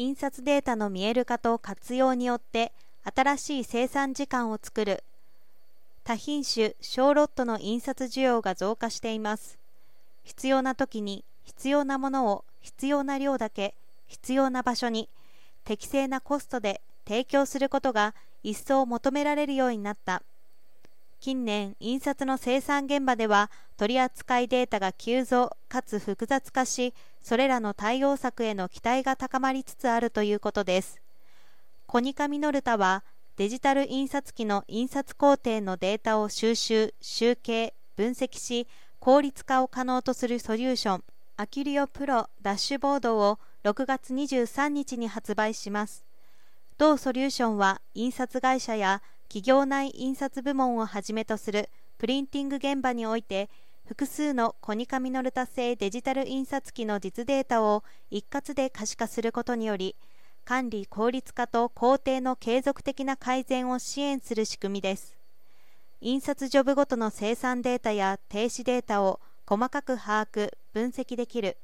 印刷データの見える化と活用によって新しい生産時間を作る。多品種小ロットの印刷需要が増加しています。必要な時に必要なものを必要な量だけ必要な場所に適正なコストで提供することが一層求められるようになった。近年印刷の生産現場では取扱いデータが急増かつ複雑化しそれらの対応策への期待が高まりつつあるということです。コニカミノルタはデジタル印刷機の印刷工程のデータを収集集計分析し効率化を可能とするソリューションアキュリオプロダッシュボードを6月23日に発売します。同ソリューションは印刷会社や企業内印刷部門をはじめとするプリンティング現場において複数のコニカミノルタ製デジタル印刷機の実データを一括で可視化することにより管理効率化と工程の継続的な改善を支援する仕組みです。印刷ジョブごとの生産データや停止データを細かく把握分析できる。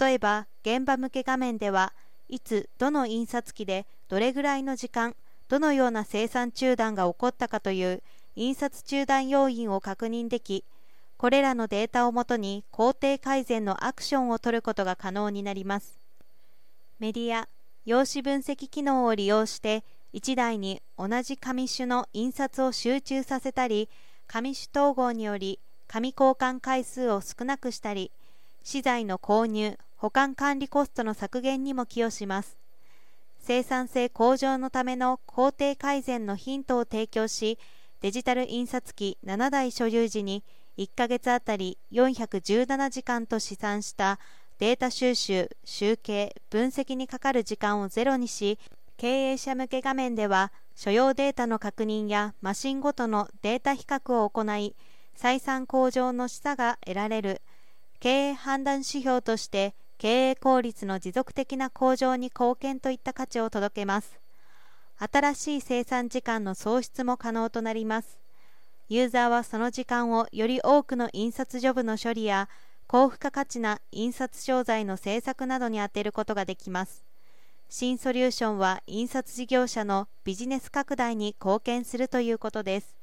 例えば現場向け画面ではいつどの印刷機でどれぐらいの時間どのような生産中断が起こったかという印刷中断要因を確認できこれらのデータをもとに工程改善のアクションを取ることが可能になります。メディア用紙分析機能を利用して1台に同じ紙種の印刷を集中させたり紙種統合により紙交換回数を少なくしたり資材の購入保管管理コストの削減にも寄与します。生産性向上のための工程改善のヒントを提供しデジタル印刷機7台所有時に1ヶ月あたり417時間と試算したデータ収集、集計、分析にかかる時間をゼロにし経営者向け画面では所要データの確認やマシンごとのデータ比較を行い採算向上の示唆が得られる。経営判断指標として経営効率の持続的な向上に貢献といった価値を届けます。新しい生産時間の創出も可能となります。ユーザーはその時間をより多くの印刷ジョブの処理や高付加価値な印刷商材の製作などに充てることができます。新ソリューションは印刷事業者のビジネス拡大に貢献するということです。